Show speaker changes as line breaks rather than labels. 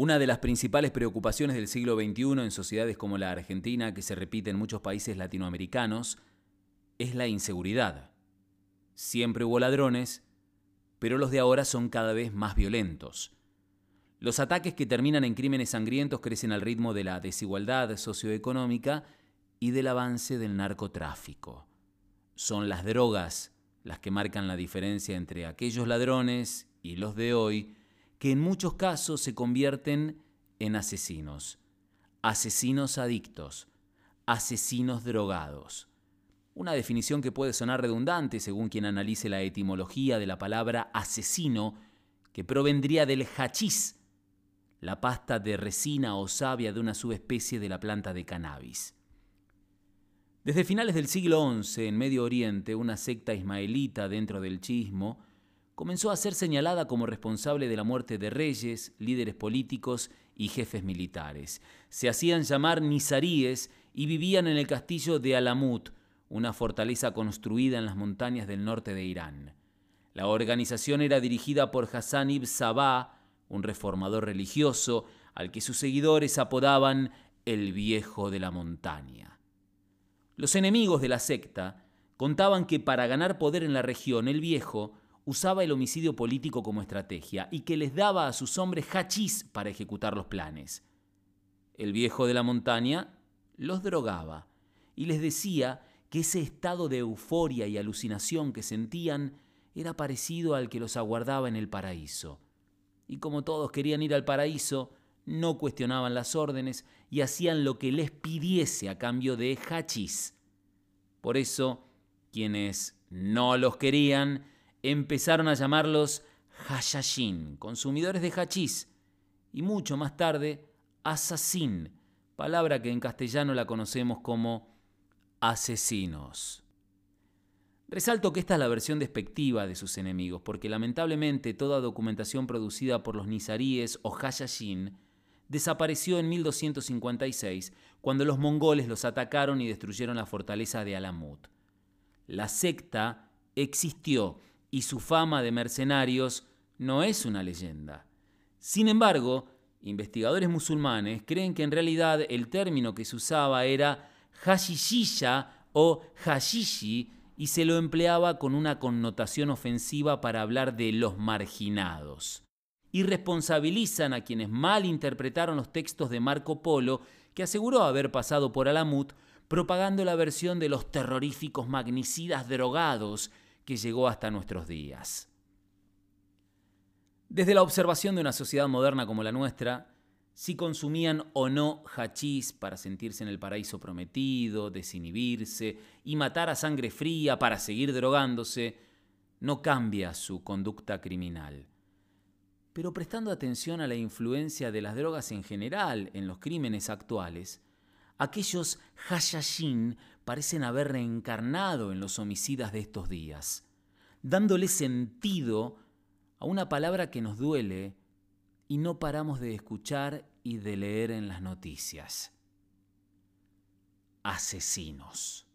Una de las principales preocupaciones del siglo XXI en sociedades como la Argentina, que se repite en muchos países latinoamericanos, es la inseguridad. Siempre hubo ladrones, pero los de ahora son cada vez más violentos. Los ataques que terminan en crímenes sangrientos crecen al ritmo de la desigualdad socioeconómica y del avance del narcotráfico. Son las drogas las que marcan la diferencia entre aquellos ladrones y los de hoy, que en muchos casos se convierten en asesinos, asesinos adictos, asesinos drogados. Una definición que puede sonar redundante según quien analice la etimología de la palabra asesino, que provendría del hachís, la pasta de resina o savia de una subespecie de la planta de cannabis. Desde finales del siglo XI, en Medio Oriente, una secta ismaelita dentro del chismo comenzó a ser señalada como responsable de la muerte de reyes, líderes políticos y jefes militares. Se hacían llamar nizaríes y vivían en el castillo de Alamut, una fortaleza construida en las montañas del norte de Irán. La organización era dirigida por Hassan ibn Sabah, un reformador religioso al que sus seguidores apodaban el viejo de la montaña. Los enemigos de la secta contaban que para ganar poder en la región el viejo usaba el homicidio político como estrategia y que les daba a sus hombres hachís para ejecutar los planes. El viejo de la montaña los drogaba y les decía que ese estado de euforia y alucinación que sentían era parecido al que los aguardaba en el paraíso. Y como todos querían ir al paraíso, no cuestionaban las órdenes y hacían lo que les pidiese a cambio de hachís. Por eso, quienes no los querían, empezaron a llamarlos hashashin, consumidores de hachís, y mucho más tarde asesín, palabra que en castellano la conocemos como asesinos. Resalto que esta es la versión despectiva de sus enemigos, porque lamentablemente toda documentación producida por los nizaríes o hashashin desapareció en 1256, cuando los mongoles los atacaron y destruyeron la fortaleza de Alamut. La secta existió y su fama de mercenarios no es una leyenda. Sin embargo, investigadores musulmanes creen que en realidad el término que se usaba era hashishisha o hashishi y se lo empleaba con una connotación ofensiva para hablar de los marginados. Y responsabilizan a quienes mal interpretaron los textos de Marco Polo, que aseguró haber pasado por Alamut, propagando la versión de los terroríficos magnicidas drogados que llegó hasta nuestros días. Desde la observación de una sociedad moderna como la nuestra, si consumían o no hachís para sentirse en el paraíso prometido, desinhibirse y matar a sangre fría para seguir drogándose, no cambia su conducta criminal. Pero prestando atención a la influencia de las drogas en general en los crímenes actuales, aquellos hashashin parecen haber reencarnado en los homicidas de estos días, dándole sentido a una palabra que nos duele y no paramos de escuchar y de leer en las noticias. Asesinos.